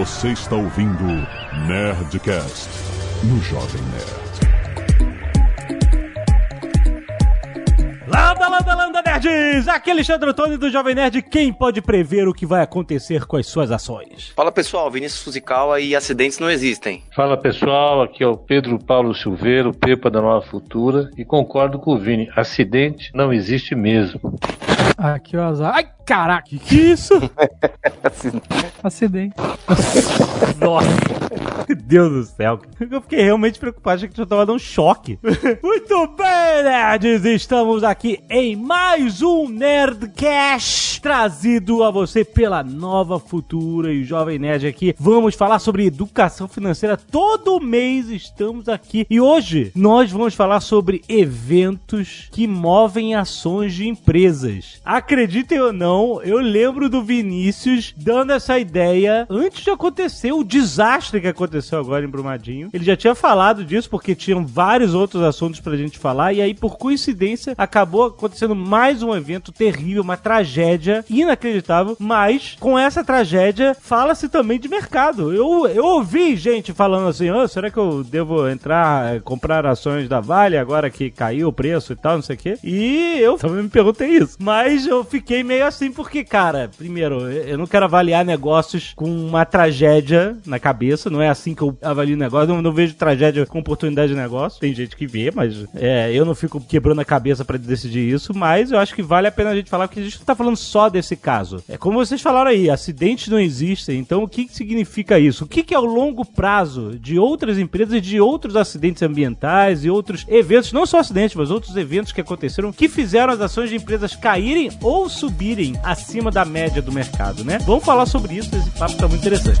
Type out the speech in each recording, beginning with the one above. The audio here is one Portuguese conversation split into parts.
Você está ouvindo Nerdcast no Jovem Nerd. Landa, landa, landa, nerds! Aqui é Alexandre Antônio do Jovem Nerd. Quem pode prever o que vai acontecer com as suas ações? Fala pessoal, Vinícius Fuzikawa e acidentes não existem. Fala pessoal, aqui é o Pedro Paulo Silveiro, Pepa da Nova Futura, e concordo com o Vini, acidente não existe mesmo. Aqui o azar. Ai, caraca! Que que é isso? Acidente. Nossa! Meu Deus do céu. Eu fiquei realmente preocupado, achei que tinha tomado um choque. Muito bem, nerds! Estamos aqui em mais um Nerdcast trazido a você pela Nova Futura e Jovem Nerd aqui. Vamos falar sobre educação financeira. Todo mês estamos aqui. E hoje nós vamos falar sobre eventos que movem ações de empresas. Acreditem ou não, eu lembro do Vinícius dando essa ideia antes de acontecer o desastre que aconteceu agora em Brumadinho. Ele já tinha falado disso porque tinham vários outros assuntos pra gente falar e aí por coincidência acabou acontecendo mais um evento terrível, uma tragédia inacreditável, mas com essa tragédia fala-se também de mercado. Eu, eu ouvi gente falando assim, oh, será que eu devo entrar, comprar ações da Vale agora que caiu o preço e tal, não sei o quê? E eu também me perguntei isso. Mas eu fiquei meio assim porque, cara, primeiro, eu não quero avaliar negócios com uma tragédia na cabeça, não é assim que eu avalio negócio, eu não, vejo tragédia com oportunidade de negócio. Tem gente que vê, mas é, eu não fico quebrando a cabeça pra decidir isso, mas eu acho que vale a pena a gente falar, porque a gente não tá falando só desse caso. É como vocês falaram aí, acidentes não existem, então o que, que significa isso? O que, que é o longo prazo de outras empresas e de outros acidentes ambientais e outros eventos, não só acidentes, mas outros eventos que aconteceram, que fizeram as ações de empresas caírem ou subirem acima da média do mercado, né? Vamos falar sobre isso, esse papo tá muito interessante.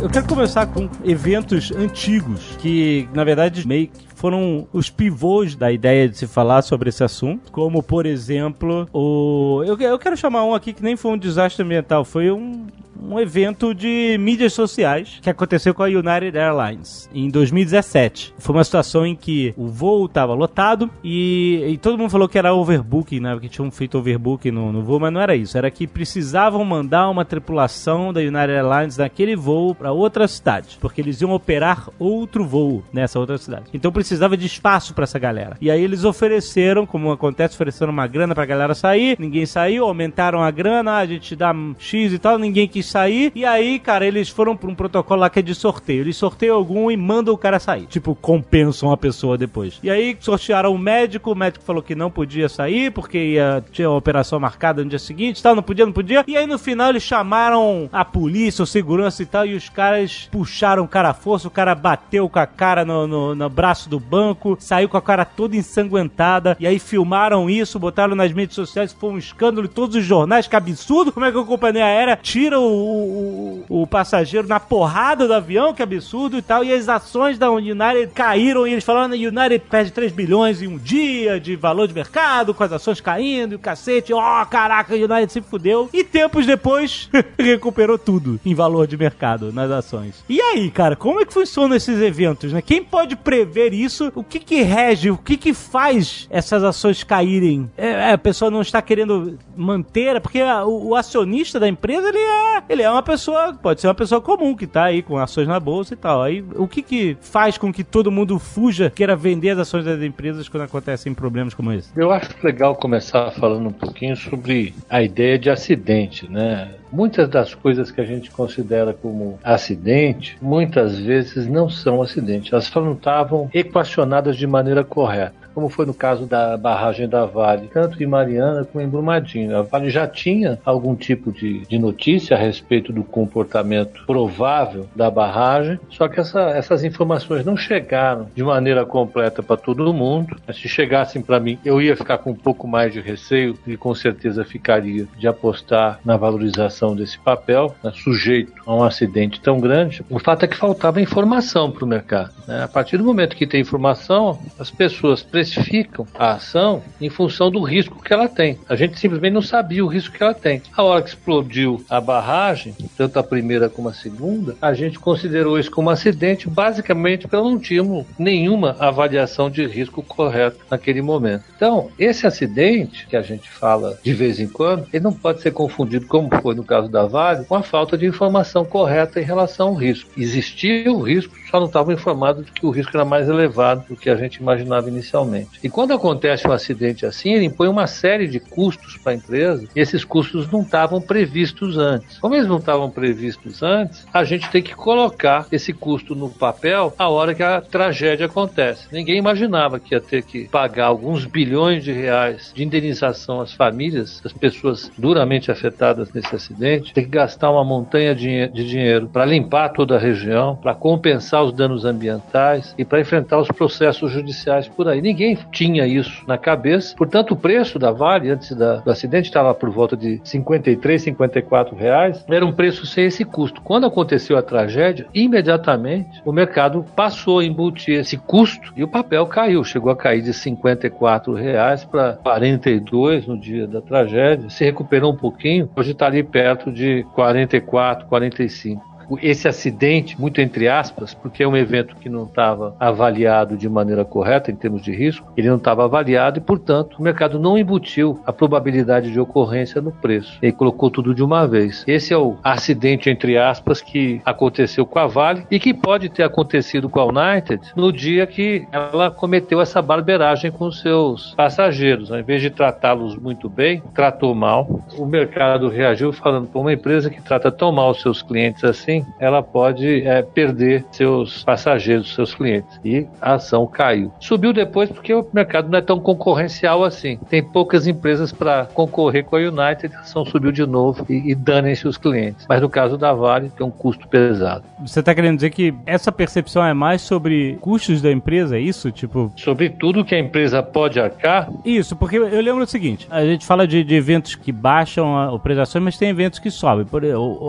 Eu quero começar com eventos antigos que, na verdade, meio que foram os pivôs da ideia de se falar sobre esse assunto, como por exemplo o eu, eu quero chamar um aqui que nem foi um desastre ambiental, foi um um evento de mídias sociais que aconteceu com a United Airlines em 2017. Foi uma situação em que o voo estava lotado e, e, todo mundo falou que era overbooking, né? Que tinham feito overbooking no, no voo, mas não era isso. Era que precisavam mandar uma tripulação da United Airlines naquele voo para outra cidade, porque eles iam operar outro voo nessa outra cidade. Então precisava de espaço para essa galera. E aí eles ofereceram, como acontece, ofereceram uma grana pra galera sair, ninguém saiu, aumentaram a grana, a gente dá X e tal, ninguém quis sair. E aí, cara, eles foram pra um protocolo lá que é de sorteio. Eles sorteiam algum e mandam o cara sair. Tipo, compensam a pessoa depois. E aí sortearam o médico, o médico falou que não podia sair porque ia, tinha uma operação marcada no dia seguinte tal, não podia, não podia. E aí no final eles chamaram a polícia, o segurança e tal, e os caras puxaram o cara à força, o cara bateu com a cara no, no, no braço do banco, saiu com a cara toda ensanguentada, e aí filmaram isso, botaram nas mídias sociais, foi um escândalo em todos os jornais, que absurdo, como é que a companhia aérea tira o, o, o passageiro na porrada do avião, que absurdo e tal, e as ações da United caíram, e eles falaram, a United perde 3 bilhões em um dia de valor de mercado, com as ações caindo, e o cacete, ó, oh, caraca, a United se fudeu, e tempos depois, recuperou tudo em valor de mercado nas ações. E aí, cara, como é que funcionam esses eventos, né? Quem pode prever isso? O que que rege? O que que faz essas ações caírem? É, é, a pessoa não está querendo manter, porque a, o, o, acionista da empresa, ele é, ele é uma pessoa, pode ser uma pessoa comum que tá aí com ações na bolsa e tal. Aí, o que que faz com que todo mundo fuja, queira vender as ações das empresas quando acontecem problemas como esse? Eu acho legal começar falando um pouquinho sobre a ideia de acidente, né? Muitas das coisas que a gente considera como acidente, muitas vezes não são acidentes. Elas não estavam equacionadas de maneira correta como foi no caso da barragem da Vale, tanto em Mariana como em Brumadinho. A Vale já tinha algum tipo de, de notícia a respeito do comportamento provável da barragem, só que essa, essas informações não chegaram de maneira completa para todo mundo. Se chegassem para mim, eu ia ficar com um pouco mais de receio e com certeza ficaria de apostar na valorização desse papel, né, sujeito a um acidente tão grande. O fato é que faltava informação para o mercado. Né? A partir do momento que tem informação, as pessoas precificam a ação em função do risco que ela tem. A gente simplesmente não sabia o risco que ela tem. A hora que explodiu a barragem, tanto a primeira como a segunda, a gente considerou isso como acidente, basicamente porque não tínhamos nenhuma avaliação de risco correta naquele momento. Então, esse acidente que a gente fala de vez em quando, ele não pode ser confundido, como foi no caso da Vale, com a falta de informação correta em relação ao risco. Existia o risco, só não estavam informados de que o risco era mais elevado do que a gente imaginava inicialmente. E quando acontece um acidente assim, ele impõe uma série de custos para a empresa e esses custos não estavam previstos antes. Como eles não estavam previstos antes, a gente tem que colocar esse custo no papel a hora que a tragédia acontece. Ninguém imaginava que ia ter que pagar alguns bilhões de reais de indenização às famílias, das pessoas duramente afetadas nesse acidente, ter que gastar uma montanha de dinheiro para limpar toda a região, para compensar os danos ambientais e para enfrentar os processos judiciais por aí. Ninguém tinha isso na cabeça. Portanto, o preço da Vale antes da, do acidente estava por volta de 53, 54 reais. Era um preço sem esse custo. Quando aconteceu a tragédia, imediatamente o mercado passou a embutir esse custo e o papel caiu. Chegou a cair de 54 reais para 42 no dia da tragédia. Se recuperou um pouquinho. Hoje está ali perto de 44, 45 esse acidente, muito entre aspas, porque é um evento que não estava avaliado de maneira correta em termos de risco, ele não estava avaliado e, portanto, o mercado não embutiu a probabilidade de ocorrência no preço. Ele colocou tudo de uma vez. Esse é o acidente, entre aspas, que aconteceu com a Vale e que pode ter acontecido com a United no dia que ela cometeu essa barberagem com seus passageiros. Ao invés de tratá-los muito bem, tratou mal. O mercado reagiu falando para uma empresa que trata tão mal os seus clientes assim, ela pode é, perder seus passageiros, seus clientes. E a ação caiu. Subiu depois porque o mercado não é tão concorrencial assim. Tem poucas empresas para concorrer com a United, a ação subiu de novo e, e danem-se os clientes. Mas no caso da Vale, tem um custo pesado. Você está querendo dizer que essa percepção é mais sobre custos da empresa, é isso? Tipo... Sobre tudo que a empresa pode arcar? Isso, porque eu lembro o seguinte, a gente fala de, de eventos que baixam o preço da ação, mas tem eventos que sobem. Por,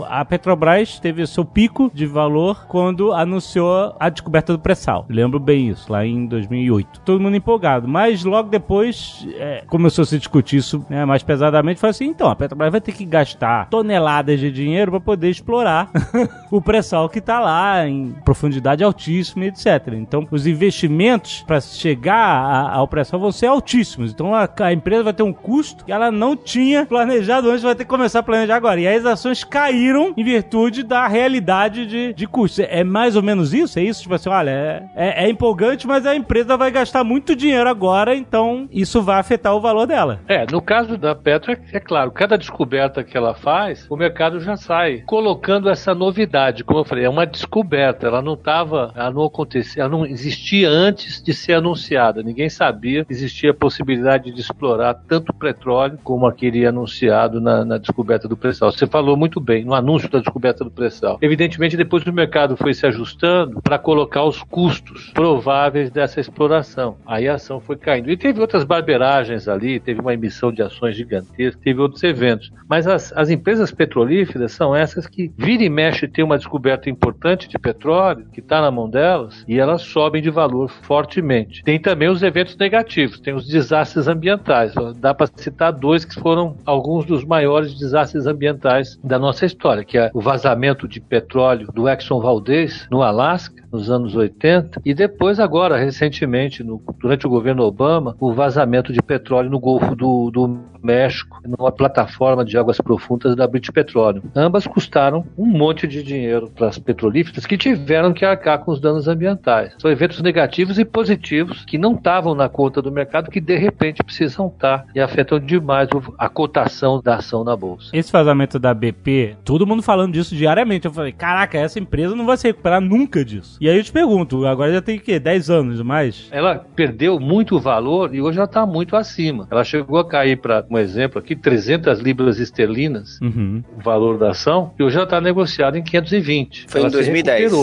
a Petrobras teve seu pico de valor quando anunciou a descoberta do pré-sal. Lembro bem isso, lá em 2008. Todo mundo empolgado, mas logo depois é, começou a se discutir isso né, mais pesadamente. Foi assim, então, a Petrobras vai ter que gastar toneladas de dinheiro para poder explorar o pré-sal que está lá em profundidade altíssima, etc. Então, os investimentos para chegar a, ao pré-sal vão ser altíssimos. Então, a, a, empresa vai ter um custo que ela não tinha planejado antes, vai ter que começar a planejar agora. E aí as ações caíram em virtude da realidade realidade de, de custo. É mais ou menos isso? É isso? Tipo assim, olha, é, é, é, empolgante, mas a empresa vai gastar muito dinheiro agora, então isso vai afetar o valor dela. É, no caso da Petra, é claro, cada descoberta que ela faz, o mercado já sai colocando essa novidade. Como eu falei, é uma descoberta. Ela não estava, ela não acontecia, ela não existia antes de ser anunciada. Ninguém sabia que existia a possibilidade de explorar tanto petróleo como aquele anunciado na, na descoberta do pré-sal. Você falou muito bem no anúncio da descoberta do pré-sal. Evidentemente, depois o mercado foi se ajustando para colocar os custos prováveis dessa exploração. Aí a ação foi caindo. E teve outras barberagens ali, teve uma emissão de ações gigantesca, teve outros eventos. Mas as, as empresas petrolíferas são essas que vira e mexe tem uma descoberta importante de petróleo, que está na mão delas, e elas sobem de valor fortemente. Tem também os eventos negativos, tem os desastres ambientais. Dá para citar dois que foram alguns dos maiores desastres ambientais da nossa história, que é o vazamento de petróleo do Exxon Valdez, no Alasca, nos anos 80, e depois, agora, recentemente, no, durante o governo Obama, o vazamento de petróleo no Golfo do, do México, numa plataforma de águas profundas da British Petroleum. Ambas custaram um monte de dinheiro para as petrolíferas que tiveram que arcar com os danos ambientais. São eventos negativos e positivos que não estavam na conta do mercado, que de repente precisam estar e afetam demais a cotação da ação na bolsa. Esse vazamento da BP, todo mundo falando disso diariamente. Eu falei, caraca, essa empresa não vai se recuperar nunca disso. E aí eu te pergunto, agora já tem o quê? 10 anos mais? Ela perdeu muito valor e hoje ela está muito acima. Ela chegou a cair para um exemplo aqui, 300 libras esterlinas, uhum. o valor da ação, e hoje ela está negociada em 520. Foi ela em 2010.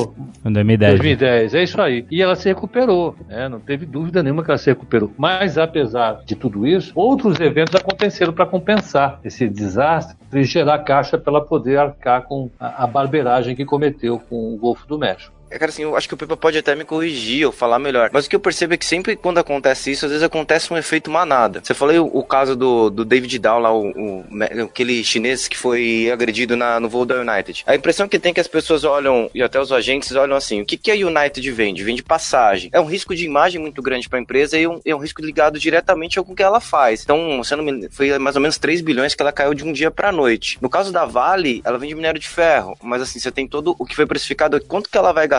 Em 2010. 2010, é isso aí. E ela se recuperou, né? não teve dúvida nenhuma que ela se recuperou. Mas, apesar de tudo isso, outros eventos aconteceram para compensar esse desastre e gerar caixa para ela poder arcar com a, a barbeiragem que cometeu com o Golfo do México. É, cara, assim, eu acho que o Pepa pode até me corrigir ou falar melhor. Mas o que eu percebo é que sempre quando acontece isso, às vezes acontece um efeito manada. Você falou o, o caso do, do David Dow lá, o, o, aquele chinês que foi agredido na, no voo da United. A impressão que tem é que as pessoas olham, e até os agentes olham assim, o que, que a United vende? Vende passagem. É um risco de imagem muito grande para a empresa e um, é um risco ligado diretamente ao que ela faz. Então, se me, foi mais ou menos 3 bilhões que ela caiu de um dia para noite. No caso da Vale, ela vende minério de ferro, mas assim, você tem todo o que foi precificado, quanto que ela vai gastar,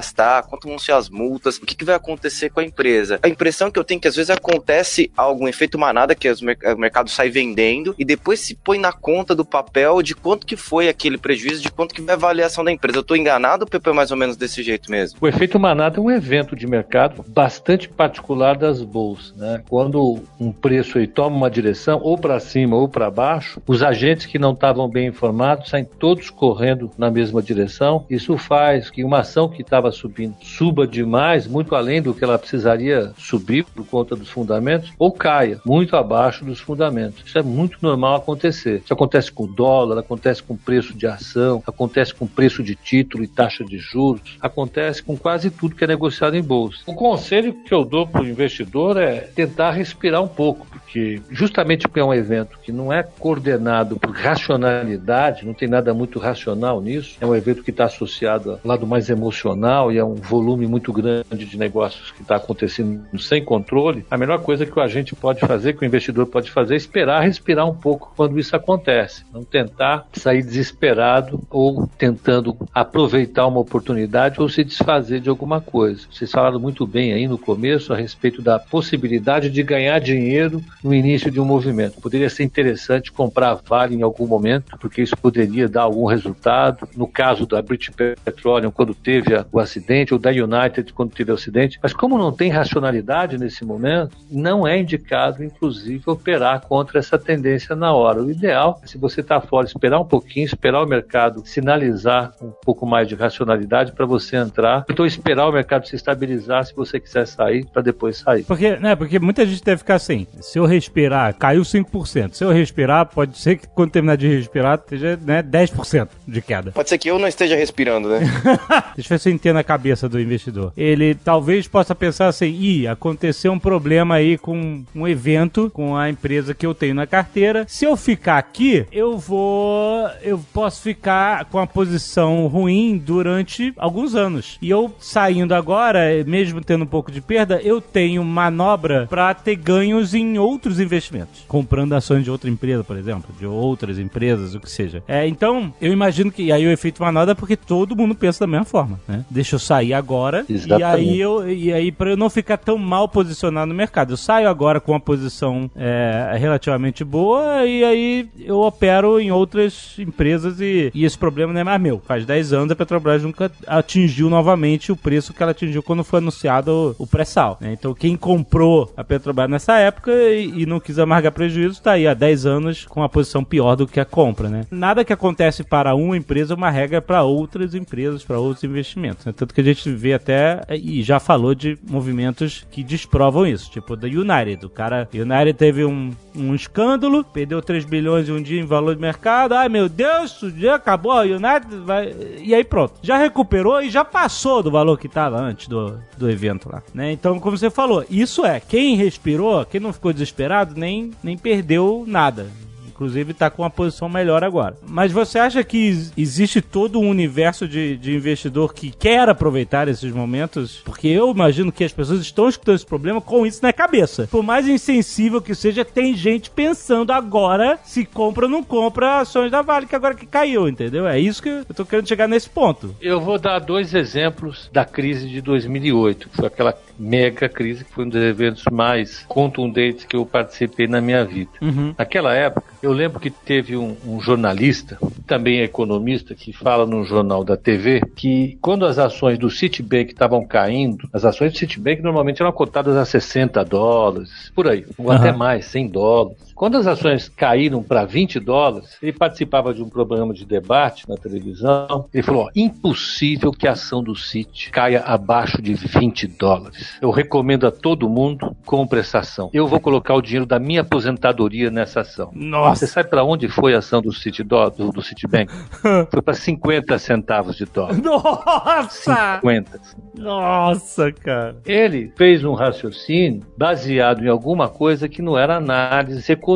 quanto vão ser as multas, o que, que vai acontecer com a empresa. A impressão que eu tenho é que às vezes acontece algum efeito manada que o mercado sai vendendo e depois se põe na conta do papel de quanto que foi aquele prejuízo, de quanto que vai a ação da empresa. Eu tô enganado, Pepe, é mais ou menos desse jeito mesmo? O efeito manada é um evento de mercado bastante particular das bolsas, né? Quando um preço aí toma uma direção ou para cima ou para baixo, os agentes que não estavam bem informados saem todos correndo na mesma direção. Isso faz que uma ação que estava subindo suba demais, muito além do que ela precisaria subir por conta dos fundamentos, ou caia muito abaixo dos fundamentos. Isso é muito normal acontecer. Isso acontece com o dólar, acontece com preço de ação, acontece com preço de título e taxa de juros, acontece com quase tudo que é negociado em bolsa. O conselho que eu dou para o investidor é tentar respirar um pouco, porque justamente porque é um evento que não é coordenado por racionalidade, não tem nada muito racional nisso, é um evento que está associado ao lado mais emocional e a um volume muito grande de negócios que está acontecendo sem controle, a melhor coisa que o agente pode fazer, que o investidor pode fazer, é esperar respirar um pouco quando isso acontece. Não tentar sair desesperado ou tentando aproveitar uma oportunidade ou se desfazer de alguma coisa. Vocês falaram muito bem aí no começo a respeito da possibilidade de ganhar dinheiro no início de um movimento. Poderia ser interessante comprar Vale em algum momento, porque isso poderia dar algum resultado. No caso da British Petroleum, quando teve o acidente, ou da United, quando teve o acidente. Mas como não tem racionalidade nesse momento, não é indicado, inclusive, operar contra essa tendência na hora. O ideal, se você está fora, esperar um pouquinho, esperar o mercado sinalizar um pouco mais de racionalidade para você entrar, então esperar o mercado se estabilizar se você quiser sair, para depois sair. Porque, né, porque muita gente deve ficar assim, se eu respirar, caiu 5%. Se eu respirar, pode ser que quando terminar de respirar, esteja né, 10% de queda. Pode ser que eu não esteja respirando, né? Deixa eu ver se eu entendo a cabeça do investidor. Ele talvez possa pensar assim, ih, aconteceu um problema aí com um evento com a empresa que eu tenho na carteira. Se eu ficar aqui, eu vou. Eu posso ficar com a posição ruim durante alguns anos. E eu saindo agora, mesmo tendo um pouco de perda, eu tenho manobra para ter ganhos em outros investimentos. Comprando ações de outra empresa, por exemplo, de outras empresas, o que seja. É, então, eu imagino que. E aí o efeito manobra é porque todo mundo pensa da mesma forma, né? Deixa eu sair agora. Exatamente. E aí, eu, e aí para eu não ficar tão mal posicionado no mercado, eu saio agora com uma posição é, relativamente boa e aí eu opero em outras empresas e, e esse problema não é mais meu. Faz 10 anos a Petrobras nunca atingiu novamente o preço que ela atingiu quando foi anunciado o, o pré-sal. Né? Então quem comprou a Petrobras nessa época e, e não quis amargar prejuízo está aí há 10 anos com uma posição pior do que a compra. Né? Nada que acontece para uma empresa é uma regra para outras empresas, para outros investimentos. Né? Tanto que a gente vê até e já falou de movimentos que desprovam isso, tipo da United. O cara, United teve um, um escândalo, perdeu 3 bilhões em um dia em valor de mercado. Ai meu Deus, o dia acabou, a United vai. E aí pronto. Já recuperou e já passou do valor que estava antes do, do evento lá. Né? Então, como você falou, isso é, quem respirou, quem não ficou desesperado, nem, nem perdeu nada. Inclusive está com uma posição melhor agora. Mas você acha que existe todo um universo de, de investidor que quer aproveitar esses momentos? Porque eu imagino que as pessoas estão escutando esse problema com isso na cabeça. Por mais insensível que seja, tem gente pensando agora se compra ou não compra ações da Vale, que agora que caiu, entendeu? É isso que eu tô querendo chegar nesse ponto. Eu vou dar dois exemplos da crise de 2008, que foi aquela mega crise, que foi um dos eventos mais contundentes que eu participei na minha vida. Uhum. Naquela época, eu lembro que teve um, um, jornalista, também economista, que fala no jornal da TV, que quando as ações do Citibank estavam caindo, as ações do Citibank normalmente eram cotadas a 60 dólares, por aí, ou uhum. até mais, 100 dólares. Quando as ações caíram para 20 dólares, ele participava de um programa de debate na televisão. Ele falou: ó, impossível que a ação do Citi caia abaixo de 20 dólares. Eu recomendo a todo mundo compre essa ação. Eu vou colocar o dinheiro da minha aposentadoria nessa ação. Nossa! Você sabe para onde foi a ação do Citi do, do, do Citibank? Foi para 50 centavos de dólar. Nossa! 50. Nossa, cara. Ele fez um raciocínio baseado em alguma coisa que não era análise econômica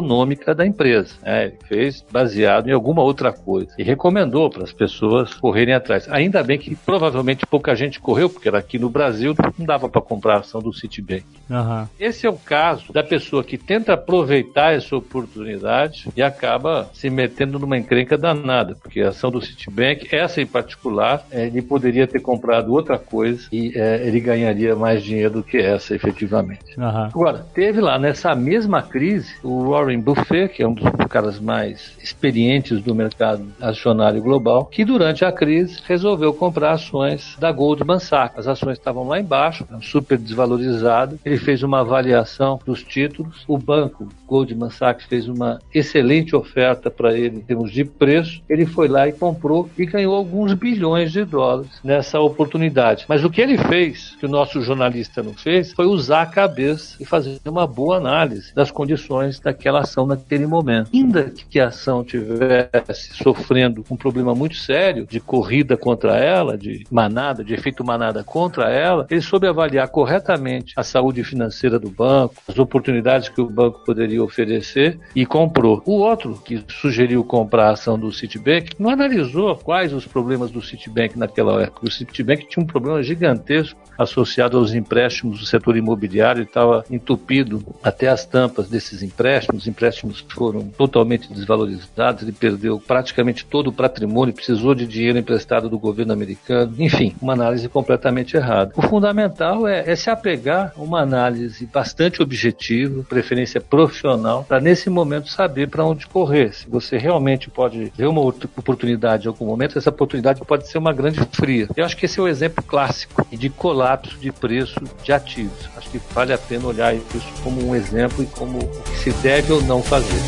da empresa. né? Ele fez baseado em alguma outra coisa. E recomendou para as pessoas correrem atrás. Ainda bem que provavelmente pouca gente correu, porque era aqui no Brasil não dava para comprar a ação do Citibank. Aham. Esse é o caso da pessoa que tenta aproveitar essa oportunidade e acaba se metendo numa encrenca danada, porque a ação do Citibank, essa em particular, eh, ele poderia ter comprado outra coisa e eh, ele ganharia mais dinheiro do que essa, efetivamente. Aham. Agora, teve lá nessa mesma crise o Warren Buffett, que é um dos caras mais experientes do mercado acionário global, que durante a crise resolveu comprar ações da Goldman Sachs. As ações estavam lá embaixo, super desvalorizadas. Ele fez uma avaliação dos títulos. O banco Goldman Sachs fez uma excelente oferta para ele em termos de preço. Ele foi lá e comprou e ganhou alguns bilhões de dólares nessa oportunidade. Mas o que ele fez, que o nosso jornalista não fez, foi usar a cabeça e fazer uma boa análise das condições daquela ação naquele momento. Ainda que a ação tivesse sofrendo um problema muito sério de corrida contra ela, de manada, de efeito manada contra ela, ele soube avaliar corretamente a saúde financeira do banco, as oportunidades que o banco poderia oferecer e comprou. O outro que sugeriu comprar a ação do Citibank não analisou quais os problemas do Citibank naquela época. O Citibank tinha um problema gigantesco associado aos empréstimos do setor imobiliário, estava entupido até as tampas desses empréstimos. Os empréstimos foram totalmente desvalorizados, ele perdeu praticamente todo o patrimônio, precisou de dinheiro emprestado do governo americano. Enfim, uma análise completamente errada. O fundamental é, é se apegar a uma análise bastante objetiva, preferência profissional, para nesse momento saber para onde correr. Se você realmente pode ver uma oportunidade em algum momento, essa oportunidade pode ser uma grande fria. Eu acho que esse é o exemplo clássico de colapso de preço de ativos. Acho que vale a pena olhar isso como um exemplo e como o que se deve ou não fazer.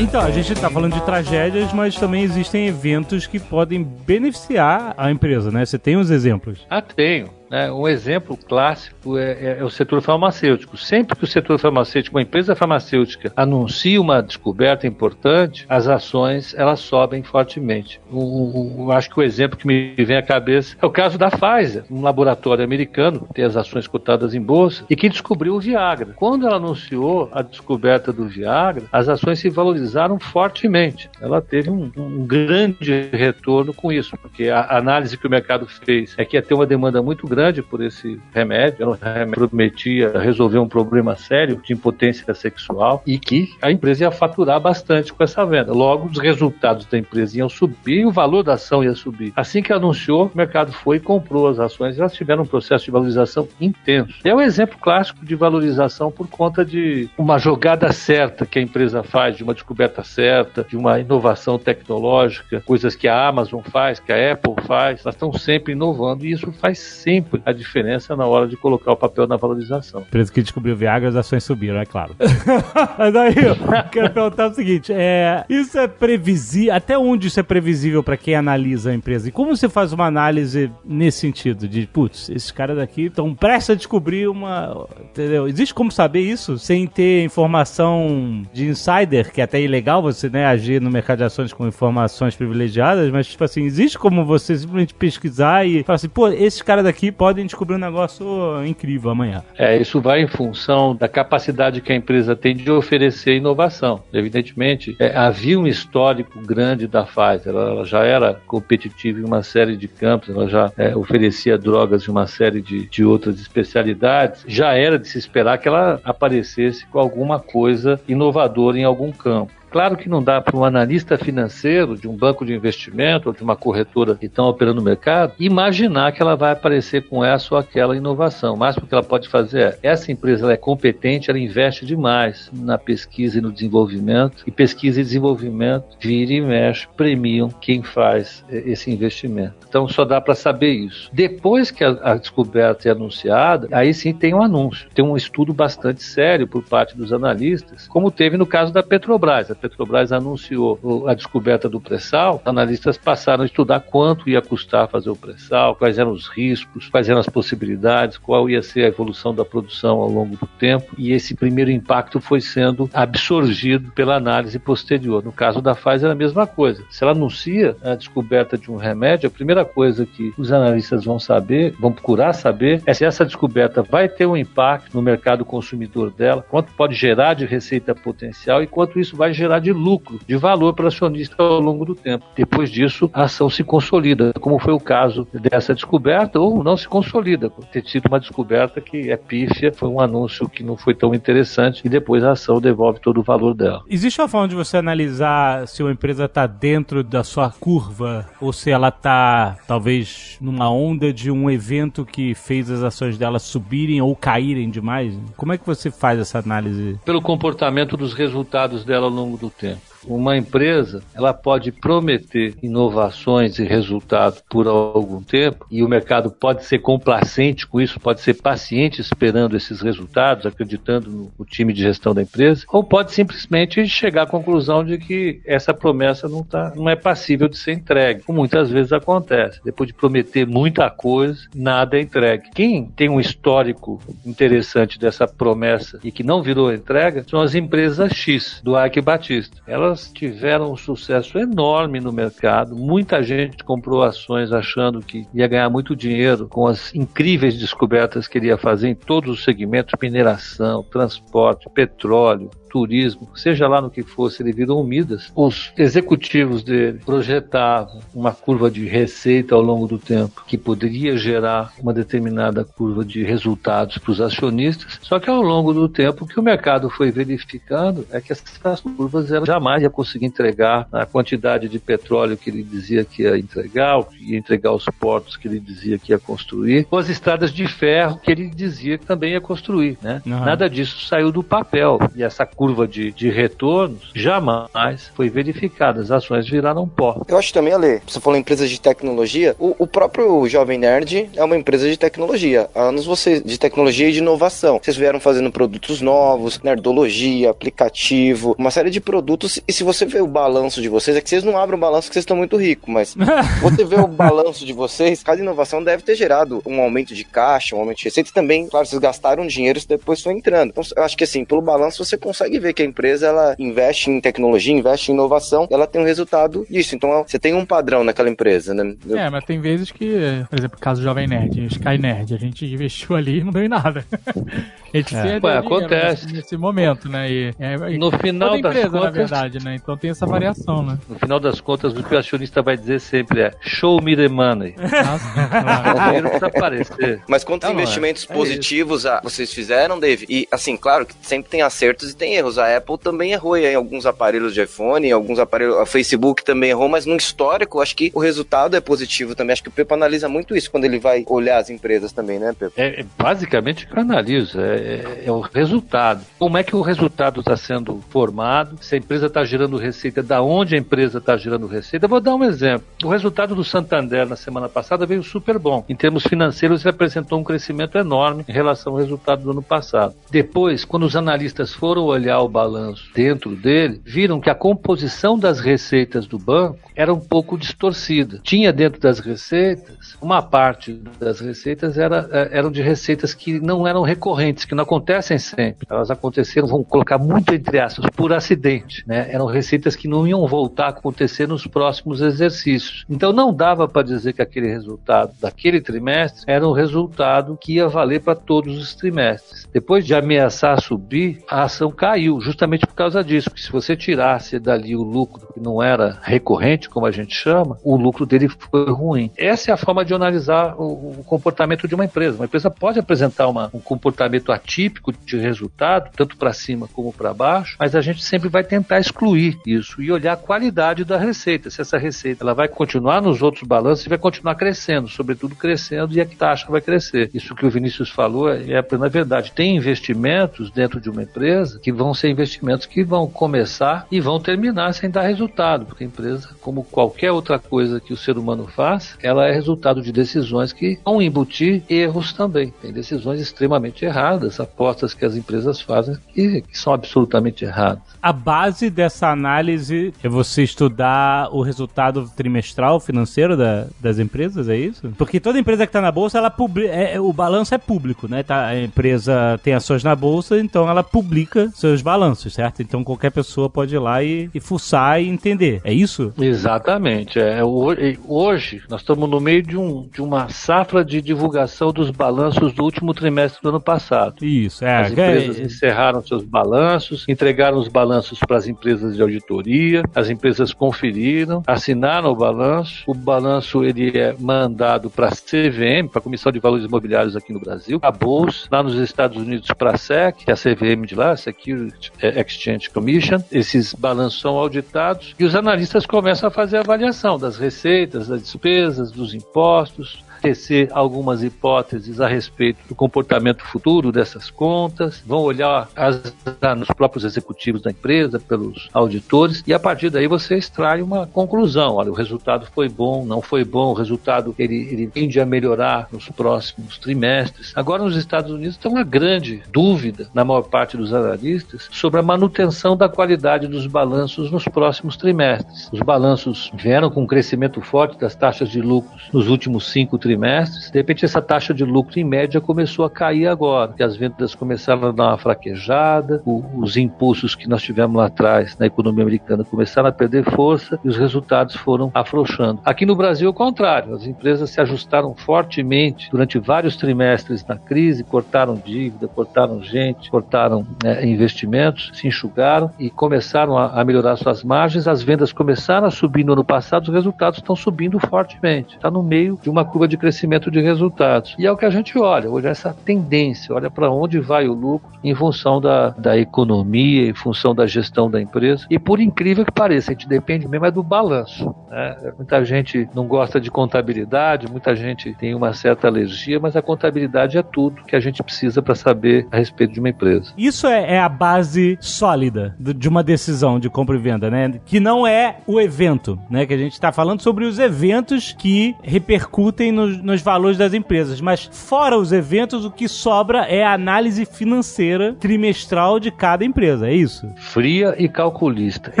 Então, a gente tá falando de tragédias, mas também existem eventos que podem beneficiar a empresa, né? Você tem uns exemplos. Ah, tenho. Né? Um exemplo clássico é, é- é o setor farmacêutico. Sempre que o setor farmacêutico, uma empresa farmacêutica, anuncia uma descoberta importante, as ações elas sobem fortemente. O, acho que o exemplo que me vem à cabeça é o caso da Pfizer, um laboratório americano que tem as ações cotadas em bolsa e que descobriu o Viagra. Quando ela anunciou a descoberta do Viagra, as ações se valorizaram fortemente. Ela teve um, um grande retorno com isso, porque a análise que o mercado fez é que ia ter uma demanda muito grande por esse remédio. Era um remédio que prometia resolver um problema sério de impotência sexual e que a empresa ia faturar bastante com essa venda. Logo, os resultados da empresa iam subir e o valor da ação ia subir. Assim que anunciou, o mercado foi e comprou as ações elas tiveram um processo de valorização intenso. É um exemplo clássico de valorização por conta de uma jogada certa que a empresa faz, de uma descoberta certa, de uma inovação tecnológica, coisas que a Amazon faz, que a Apple faz, elas estão sempre inovando e isso faz sempre a diferença na hora de colocar o papel na valorização. A empresa que descobriu Viagra, as ações subiram, é claro. Mas aí, eu quero perguntar o seguinte: é, isso é previsível? Até onde isso é previsível para quem analisa a empresa? E como você faz uma análise nesse sentido? De, putz, esses caras daqui estão prestes a descobrir uma. Entendeu? Existe como saber isso sem ter informação de insider, que é até ilegal você né, agir no mercado de ações com informações privilegiadas, mas, tipo assim, existe como você simplesmente pesquisar e falar assim, pô, esses caras daqui podem descobrir um negócio incrível amanhã. É, isso vai em função da capacidade que a empresa tem de oferecer inovação. Evidentemente, é, havia um histórico grande da Pfizer, ela, ela já era competitiva em uma série de campos, ela já é, oferecia drogas em uma série de, de outras especialidades. Já era de se esperar que ela aparecesse com alguma coisa inovadora em algum campo. Claro que não dá para um analista financeiro de um banco de investimento ou de uma corretora que estão operando no mercado imaginar que ela vai aparecer com essa ou aquela inovação. O máximo que ela pode fazer é: essa empresa ela é competente, ela investe demais na pesquisa e no desenvolvimento, e pesquisa e desenvolvimento vira e mexe, premiam quem faz eh, esse investimento. Então só dá para saber isso. Depois que a, a descoberta é anunciada, aí sim tem um anúncio, tem um estudo bastante sério por parte dos analistas, como teve no caso da Petrobras. Petrobras anunciou a descoberta do pré-sal, analistas passaram a estudar quanto ia custar fazer o pré-sal, quais eram os riscos, quais eram as possibilidades, qual ia ser a evolução da produção ao longo do tempo, e esse primeiro impacto foi sendo absorvido pela análise posterior. No caso da Pfizer, a mesma coisa. Se ela anuncia a descoberta de um remédio, a primeira coisa que os analistas vão saber, vão procurar saber, é se essa descoberta vai ter um impacto no mercado consumidor dela, quanto pode gerar de receita potencial e quanto isso vai gerar de lucro, de valor para o acionista ao longo do tempo. Depois disso, a ação se consolida, como foi o caso dessa descoberta, ou não se consolida, por ter tido uma descoberta que é pífia, foi um anúncio que não foi tão interessante e depois a ação devolve todo o valor dela. Existe uma forma de você analisar se uma empresa está dentro da sua curva ou se ela está, talvez, numa onda de um evento que fez as ações dela subirem ou caírem demais? Como é que você faz essa análise? Pelo comportamento dos resultados dela ao longo do tempo. Uma empresa, ela pode prometer inovações e resultados por algum tempo, e o mercado pode ser complacente com isso, pode ser paciente esperando esses resultados, acreditando no, time de gestão da empresa, ou pode simplesmente chegar à conclusão de que essa promessa não, tá, não é passível de ser entregue, como muitas vezes acontece. Depois de prometer muita coisa, nada é entregue. Quem tem um histórico interessante dessa promessa e que não virou entrega são as empresas X, do Ike Batista. Elas elas tiveram um sucesso enorme no mercado. Muita gente comprou ações achando que ia ganhar muito dinheiro com as incríveis descobertas que ele ia fazer em todos os segmentos: mineração, transporte, petróleo, turismo, seja lá no que fosse, ele virou Midas. Os executivos dele projetavam uma curva de receita ao longo do tempo que poderia gerar uma determinada curva de resultados para os acionistas, só que ao longo do tempo o que o mercado foi verificando é que essas curvas eram jamais ia conseguir entregar a quantidade de petróleo que ele dizia que ia entregar, ia entregar os portos que ele dizia que ia construir, ou as estradas de ferro que ele dizia que também ia construir. Né? Uhum. Nada disso saiu do papel. E essa curva de, de retornos jamais foi verificada. As ações viraram pó. Eu acho também, Ale, você falou empresas de tecnologia, o, o próprio Jovem Nerd é uma empresa de tecnologia. Há anos você de tecnologia e de inovação. Vocês vieram fazendo produtos novos, nerdologia, aplicativo, uma série de produtos. E se você vê o balanço de vocês, é que vocês não abrem o balanço que vocês estão muito ricos, mas você vê o balanço de vocês, cada inovação deve ter gerado um aumento de caixa, um aumento de receita e também, claro, vocês gastaram dinheiro e depois foi entrando. Então, eu acho que assim, pelo balanço você consegue consegue ver que a empresa ela investe em tecnologia, investe em inovação, ela tem um resultado disso. Então você tem um padrão naquela empresa, né? Eu... É, mas tem vezes que, por exemplo, caso do Jovem Nerd, Sky Nerd, a gente investiu ali e não deu em nada. a gente é. Ué, acontece nesse, nesse, momento, né? E, é, no final das empresa, contas, na verdade, né? Então tem essa variação, né? No final das contas, o que o acionista vai dizer sempre é show me the money. Nossa, o dinheiro precisa aparecer. Mas quantos não, investimentos é, positivos é vocês fizeram, Dave? E assim, claro que sempre tem acertos e tem erros. A Apple também errou em alguns aparelhos de iPhone, em alguns aparelhos. A Facebook também errou, mas no histórico, acho que o resultado é positivo também. Acho que o Pepe analisa muito isso quando ele vai olhar as empresas também, né, Pepe? É, é basicamente o que eu analiso, é, é, é o resultado. Como é que o resultado está sendo formado? Se a empresa está gerando receita, da onde a empresa está gerando receita? Vou dar um exemplo. O resultado do Santander na semana passada veio super bom. Em termos financeiros, ele apresentou um crescimento enorme em relação ao resultado do ano passado. Depois, quando os analistas foram olhar olhar o balanço dentro dele, viram que a composição das receitas do banco era um pouco distorcida. Tinha dentro das receitas, uma parte das receitas era, eh, eram de receitas que não eram recorrentes, que não acontecem sempre. Elas aconteceram, vamos colocar muito entre aspas, por acidente. Né? Eram receitas que não iam voltar a acontecer nos próximos exercícios. Então não dava para dizer que aquele resultado daquele trimestre era um resultado que ia valer para todos os trimestres. Depois de ameaçar subir, a ação caiu, justamente por causa disso, porque se você tirasse dali o lucro que não era recorrente, como a gente chama, o lucro dele foi ruim. Essa é a forma de analisar o, o comportamento de uma empresa. Uma empresa pode apresentar uma, um comportamento atípico de resultado, tanto para cima como para baixo, mas a gente sempre vai tentar excluir isso e olhar a qualidade da receita. Se essa receita ela vai continuar nos outros balanços e vai continuar crescendo, sobretudo crescendo, e a taxa vai crescer. Isso que o Vinícius falou é a plena verdade. Tem investimentos dentro de uma empresa que vão ser investimentos que vão começar e vão terminar sem dar resultado, porque a empresa, como qualquer outra coisa que o ser humano faz, ela é resultado de decisões que vão embutir erros também. Tem decisões extremamente erradas, apostas que as empresas fazem que, que são absolutamente erradas. A base dessa análise é você estudar o resultado trimestral financeiro da, das empresas, é isso? Porque toda empresa que está na bolsa, ela publica, é, o balanço é público, né? Tá, a empresa tem ações na bolsa, então ela publica seus balanços, certo? Então qualquer pessoa pode ir lá e, e fuçar e entender. É isso? Exatamente. É, hoje nós estamos no meio de, um, de uma safra de divulgação dos balanços do último trimestre do ano passado. Isso, é. As empresas é... encerraram seus balanços, entregaram os balanços para as empresas de auditoria, as empresas conferiram, assinaram o balanço. O balanço ele é mandado para a CVM, para a Comissão de Valores Imobiliários aqui no Brasil, a Bolsa, lá nos Estados Unidos para a SEC, que é a CVM de lá, Security Exchange Commission. Esses balanços são auditados e os analistas começam a fazer a avaliação das receitas, das despesas, dos impostos, tecer algumas hipóteses a respeito do comportamento futuro dessas contas, vão olhar as, nos próprios executivos da empresa, pelos auditores, e a partir daí você extrai uma conclusão. Olha, o resultado foi bom, não foi bom, o resultado ele, ele tende a melhorar nos próximos trimestres. Agora, nos Estados Unidos, tem uma grande dúvida, na maior parte dos analistas, sobre a manutenção da qualidade dos balanços nos próximos trimestres. Os balanços vieram com um crescimento forte das taxas de lucros nos últimos cinco trimestres trimestres, de repente essa taxa de lucro em média começou a cair agora, que as vendas começaram a dar uma fraquejada, o, os impulsos que nós tivemos lá atrás na economia americana começaram a perder força e os resultados foram afrouxando. Aqui no Brasil, o contrário, as empresas se ajustaram fortemente durante vários trimestres na crise, cortaram dívida, cortaram gente, cortaram né, investimentos, se enxugaram e começaram a, a melhorar suas margens, as vendas começaram a subir no ano passado, os resultados estão subindo fortemente. Está no meio de uma curva de crescimento de resultados. E é o que a gente olha, olha essa tendência, olha para onde vai o lucro em função da, da economia, em função da gestão da empresa. E por incrível que pareça, a gente depende mesmo é do balanço. Né? Muita gente não gosta de contabilidade, muita gente tem uma certa alergia, mas a contabilidade é tudo que a gente precisa para saber a respeito de uma empresa. Isso é, é a base sólida de uma decisão de compra e venda, né? Que não é o evento, né? Que a gente está falando sobre os eventos que repercutem nos nos, nos valores das empresas. Mas fora os eventos, o que sobra é a análise financeira trimestral de cada empresa, é isso? Fria e calculista,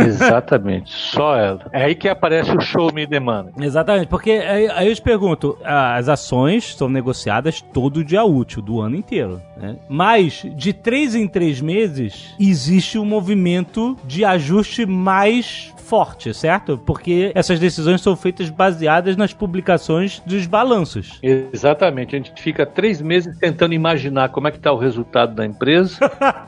exatamente. Só ela. É aí que aparece o show me demanda. Exatamente, porque aí, aí eu te pergunto, as ações são negociadas todo dia útil do ano inteiro, né? Mas de três em três meses existe um movimento de ajuste mais forte, certo? Porque essas decisões são feitas baseadas nas publicações dos balanços. Exatamente. A gente fica três meses tentando imaginar como é que está o resultado da empresa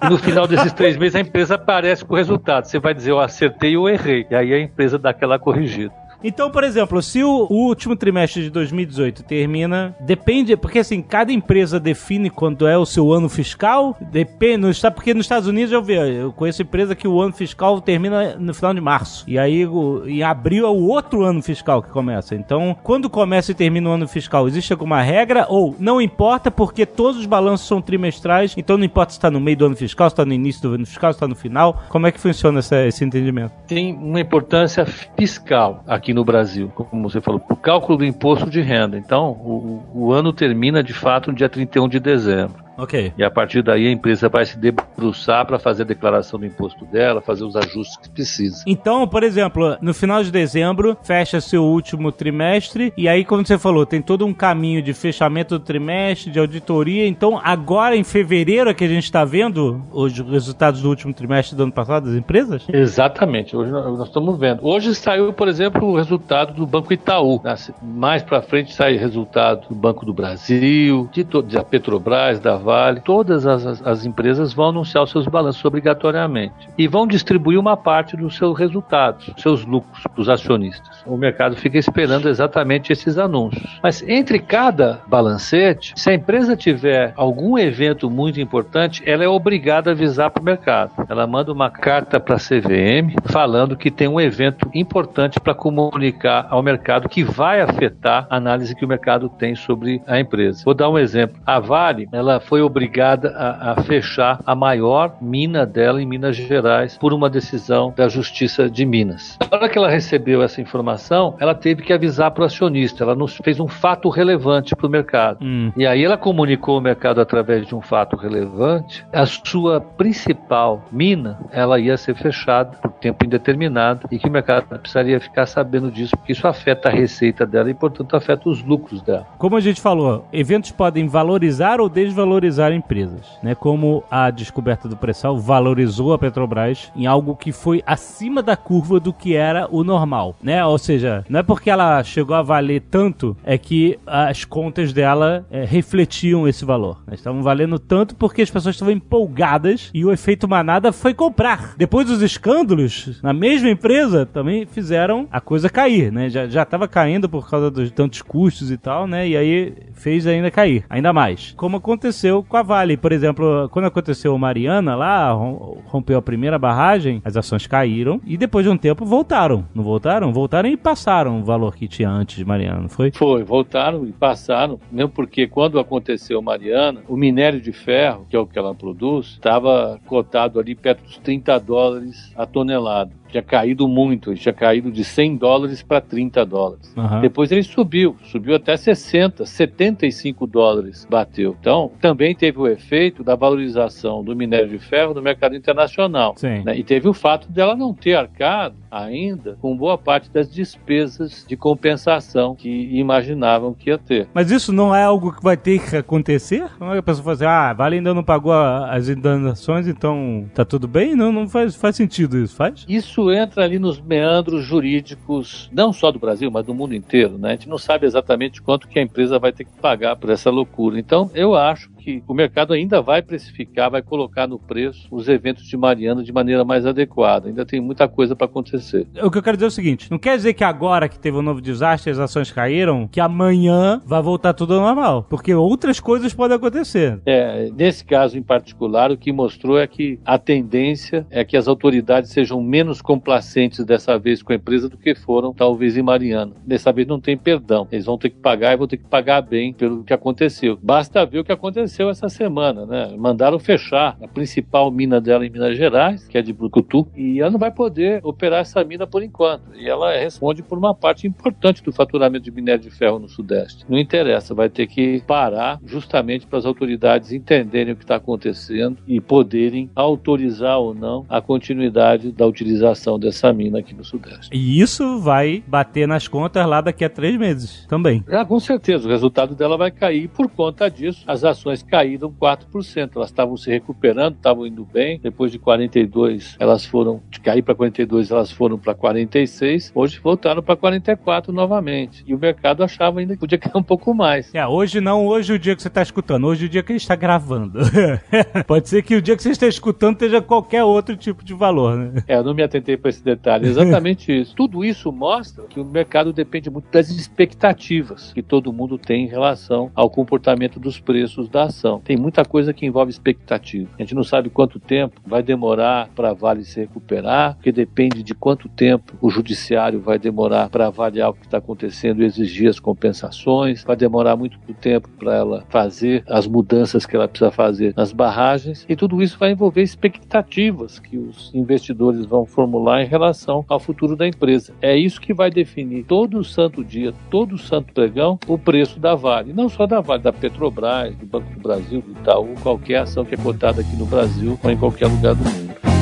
e no final desses três meses a empresa aparece com o resultado. Você vai dizer, eu acertei ou errei. E aí a empresa dá aquela corrigida. Então, por exemplo, se o, o, último trimestre de 2018 termina, depende, porque assim, cada empresa define quando é o seu ano fiscal, depende, sabe, porque nos Estados Unidos eu vejo, eu conheço empresa que o ano fiscal termina no final de março, e aí o, em abril é o outro ano fiscal que começa. Então, quando começa e termina o ano fiscal, existe alguma regra ou não importa porque todos os balanços são trimestrais, então não importa se está no meio do ano fiscal, se está no início do ano fiscal, se está no final, como é que funciona esse entendimento? Tem uma importância fiscal aqui no Brasil, como você falou, o cálculo do imposto de renda. Então, o, o ano termina de fato no dia 31 de dezembro. Ok. E a partir daí a empresa vai se debruçar para fazer a declaração do imposto dela, fazer os ajustes que precisa. Então, por exemplo, no final de dezembro, fecha seu último trimestre, e aí, como você falou, tem todo um caminho de fechamento do trimestre, de auditoria. Então, agora em fevereiro é que a gente está vendo os resultados do último trimestre do ano passado das empresas? Exatamente. Hoje nós estamos vendo. Hoje saiu, por exemplo, o resultado do Banco Itaú. Mais para frente sai resultado do Banco do Brasil, de, de a Petrobras, da Vale, todas as, as empresas vão anunciar os seus balanços obrigatoriamente e vão distribuir uma parte dos seus resultados, seus lucros para os acionistas. O mercado fica esperando exatamente esses anúncios. Mas entre cada balancete, se a empresa tiver algum evento muito importante, ela é obrigada a avisar para o mercado. Ela manda uma carta para a CVM falando que tem um evento importante para comunicar ao mercado que vai afetar a análise que o mercado tem sobre a empresa. Vou dar um exemplo. A Vale, ela foi foi obrigada a, a fechar a maior mina dela em Minas Gerais por uma decisão da Justiça de Minas. Na hora que ela recebeu essa informação, ela teve que avisar para o acionista. Ela nos fez um fato relevante para o mercado. Hum. E aí ela comunicou ao mercado através de um fato relevante. A sua principal mina, ela ia ser fechada por tempo indeterminado e que o mercado precisaria ficar sabendo disso, porque isso afeta a receita dela e, portanto, afeta os lucros dela. Como a gente falou, eventos podem valorizar ou desvalorizar empresas, né? Como a descoberta do pré-sal valorizou a Petrobras em algo que foi acima da curva do que era o normal, né? Ou seja, não é porque ela chegou a valer tanto é que as contas dela é, refletiam esse valor. Né? Estavam valendo tanto porque as pessoas estavam empolgadas e o efeito manada foi comprar. Depois dos escândalos, na mesma empresa, também fizeram a coisa cair, né? Já, já tava caindo por causa dos tantos custos e tal, né? E aí fez ainda cair, ainda mais. Como aconteceu com a Vale, por exemplo, quando aconteceu o Mariana lá, rom- rompeu a primeira barragem, as ações caíram e depois de um tempo voltaram. Não voltaram? Voltaram e passaram o valor que tinha antes de Mariana, não foi? Foi, voltaram e passaram, mesmo porque quando aconteceu Mariana, o minério de ferro, que é o que ela produz, estava cotado ali perto dos 30 dólares a tonelada. Tinha caído muito, ele tinha caído de 100 dólares para 30 dólares. Aham. Depois ele subiu, subiu até 60, 75 dólares bateu. Então, também teve o efeito da valorização do minério de ferro no mercado internacional. Né? E teve o fato dela não ter arcado ainda com boa parte das despesas de compensação que imaginavam que ia ter. Mas isso não é algo que vai ter que acontecer? Não é que a pessoa fala assim, ah, Vale ainda não pagou as indenizações, então tá tudo bem? Não, não faz, faz sentido isso, faz? Isso entra ali nos meandros jurídicos, não só do Brasil, mas do mundo inteiro, né? A gente não sabe exatamente quanto que a empresa vai ter que pagar por essa loucura. Então, eu acho que o mercado ainda vai precificar, vai colocar no preço os eventos de Mariana de maneira mais adequada. Ainda tem muita coisa para acontecer. O que eu quero dizer é o seguinte: não quer dizer que agora que teve um novo desastre as ações caíram, que amanhã vai voltar tudo ao normal. Porque outras coisas podem acontecer. É, nesse caso em particular, o que mostrou é que a tendência é que as autoridades sejam menos complacentes dessa vez com a empresa do que foram, talvez, em Mariana. Dessa vez não tem perdão. Eles vão ter que pagar e vão ter que pagar bem pelo que aconteceu. Basta ver o que aconteceu essa semana, né? Mandaram fechar a principal mina dela em Minas Gerais, que é de Brucutu, e ela não vai poder operar essa mina por enquanto. E ela responde por uma parte importante do faturamento de minério de ferro no Sudeste. Não interessa, vai ter que parar justamente para as autoridades entenderem o que está acontecendo e poderem autorizar ou não a continuidade da utilização dessa mina aqui no Sudeste. E isso vai bater nas contas lá daqui a três meses também. Ah, com certeza, o resultado dela vai cair. Por conta disso, as ações caíram 4%. Elas estavam se recuperando, estavam indo bem. Depois de 42, elas foram de cair para 42, elas foram para 46. Hoje voltaram para 44 novamente. E o mercado achava ainda que podia cair um pouco mais. É, hoje não, hoje o dia que você está escutando, hoje o dia que a gente está gravando. Pode ser que o dia que você está escutando esteja qualquer outro tipo de valor, né? É, eu não me atentei para esse detalhe. Exatamente isso. Tudo isso mostra que o mercado depende muito das expectativas que todo mundo tem em relação ao comportamento dos preços da Tem muita coisa que envolve expectativa. A gente não sabe quanto tempo vai demorar para a Vale se recuperar, porque depende de quanto tempo o judiciário vai demorar para avaliar o que está acontecendo e exigir as compensações. Vai demorar muito tempo para ela fazer as mudanças que ela precisa fazer nas barragens. E tudo isso vai envolver expectativas que os investidores vão formular em relação ao futuro da empresa. É isso que vai definir todo santo dia, todo santo pregão, o preço da Vale. Não só da Vale, da Petrobras, do Banco do Brasil, do Itaú, qualquer ação que é cotada aqui no Brasil ou em qualquer lugar do mundo.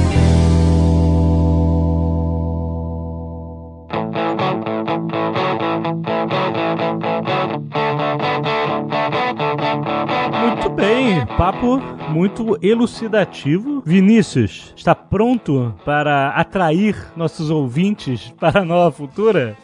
Papo muito elucidativo. Vinícius, está pronto para atrair nossos ouvintes para a nova futura?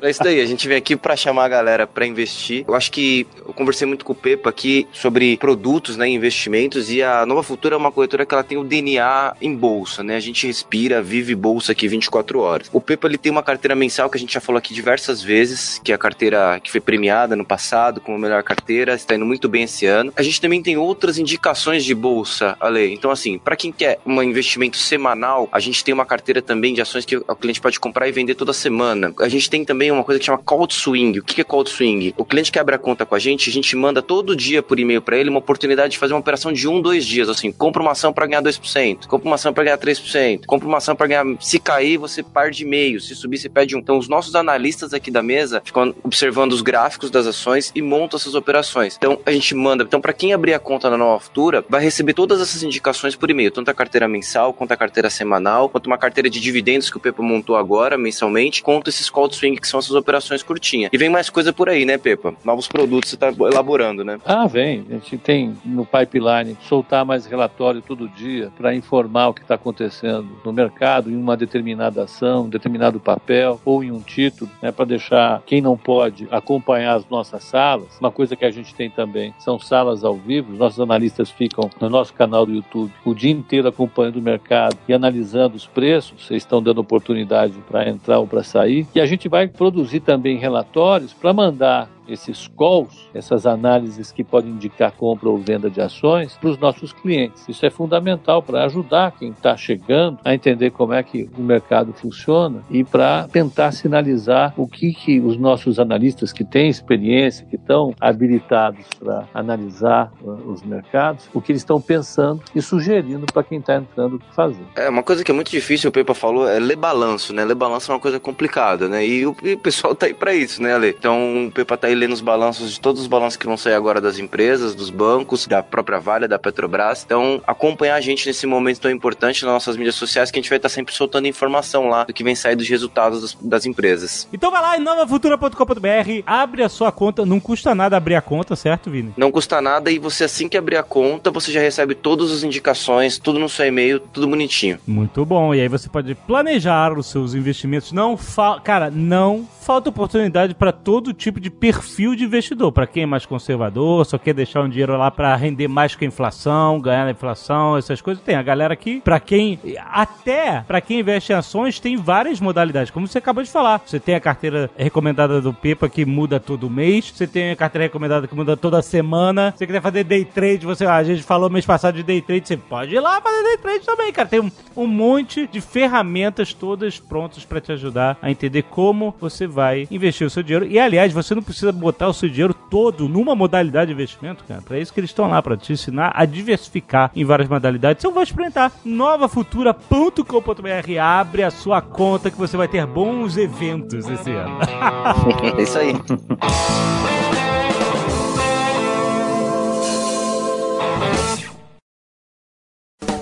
É isso daí, a gente vem aqui pra chamar a galera pra investir. Eu acho que eu conversei muito com o Pepa aqui sobre produtos, né, investimentos e a Nova Futura é uma corretora que ela tem o DNA em bolsa, né? A gente respira, vive bolsa aqui 24 horas. O Pepa ele tem uma carteira mensal que a gente já falou aqui diversas vezes, que é a carteira que foi premiada no passado como a melhor carteira, está indo muito bem esse ano. A gente também tem outras indicações de bolsa, Ale. Então, assim, para quem quer um investimento semanal, a gente tem uma carteira também de ações que o cliente pode comprar e vender toda semana. A gente tem também uma coisa que chama Cold Swing. O que é Cold Swing? O cliente que abre a conta com a gente, a gente manda todo dia por e-mail para ele uma oportunidade de fazer uma operação de um, dois dias. Assim, compra uma ação para ganhar 2%, compra uma ação para ganhar 3%, compra uma ação para ganhar. Se cair, você perde meio, se subir, você perde um. Então, os nossos analistas aqui da mesa ficam observando os gráficos das ações e montam essas operações. Então, a gente manda. Então, para quem abrir a conta na Nova Futura, vai receber todas essas indicações por e-mail, tanto a carteira mensal, quanto a carteira semanal, quanto uma carteira de dividendos que o Pepa montou agora, mensalmente, quanto esses cold swing, que são essas operações curtinhas. E vem mais coisa por aí, né, Pepa? Novos produtos você está elaborando, né? Ah, vem. A gente tem no pipeline soltar mais relatório todo dia para informar o que está acontecendo no mercado em uma determinada ação, um determinado papel ou em um título, né, para deixar quem não pode acompanhar as nossas salas. Uma coisa que a gente tem também são salas ao vivo. Os nossos analistas ficam no nosso canal do YouTube o dia inteiro acompanhando o mercado e analisando os preços. Vocês estão dando oportunidade para entrar ou para sair. E a gente vai produzir também relatórios para mandar esses calls, essas análises que podem indicar compra ou venda de ações para os nossos clientes. Isso é fundamental para ajudar quem está chegando a entender como é que o mercado funciona e para tentar sinalizar o que, que os nossos analistas que têm experiência, que estão habilitados para analisar uh, os mercados, o que eles estão pensando e sugerindo para quem está entrando o que fazer. É uma coisa que é muito difícil, o Pepa falou, é ler balanço, né? Ler balanço é uma coisa complicada, né? E o, e o pessoal tá aí para isso, né, Ale? Então o Pepa tá aí lendo os balanços de todos os balanços que vão sair agora das empresas, dos bancos, da própria Vale, da Petrobras. Então, acompanhar a gente nesse momento tão importante nas nossas mídias sociais, que a gente vai estar sempre soltando informação lá do que vem sair dos resultados das, das empresas. Então vai lá em novafutura.com.br, abre a sua conta, não custa nada abrir a conta, certo, Vini? Não custa nada e você assim que abrir a conta, você já recebe todas as indicações, tudo no seu e-mail, tudo bonitinho. Muito bom. E aí você pode planejar os seus investimentos. Não fa... Cara, não falta oportunidade para todo tipo de perfil de investidor. Para quem é mais conservador, só quer deixar um dinheiro lá para render mais que a inflação, ganhar na inflação, essas coisas. Tem a galera aqui, para quem até para quem investe em ações tem várias modalidades, como você acabou de falar. Você tem a carteira recomendada do Pepa que muda todo mês, você tem a carteira recomendada que muda toda semana. Se você quiser fazer day trade, você a gente falou mês passado de day trade, você pode ir lá fazer day trade também, cara. Tem um, um monte de ferramentas todas prontas para te ajudar a entender como você vai investir o seu dinheiro. E aliás, você não precisa botar o seu dinheiro todo numa modalidade de investimento, cara. Para isso que eles estão lá, para te ensinar a diversificar em várias modalidades. Então vai experimentar novafutura.com.br. Abre a sua conta que você vai ter bons eventos esse ano. é isso aí.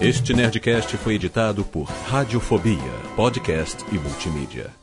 Este Nerdcast foi editado por Radiofobia, podcast e multimídia.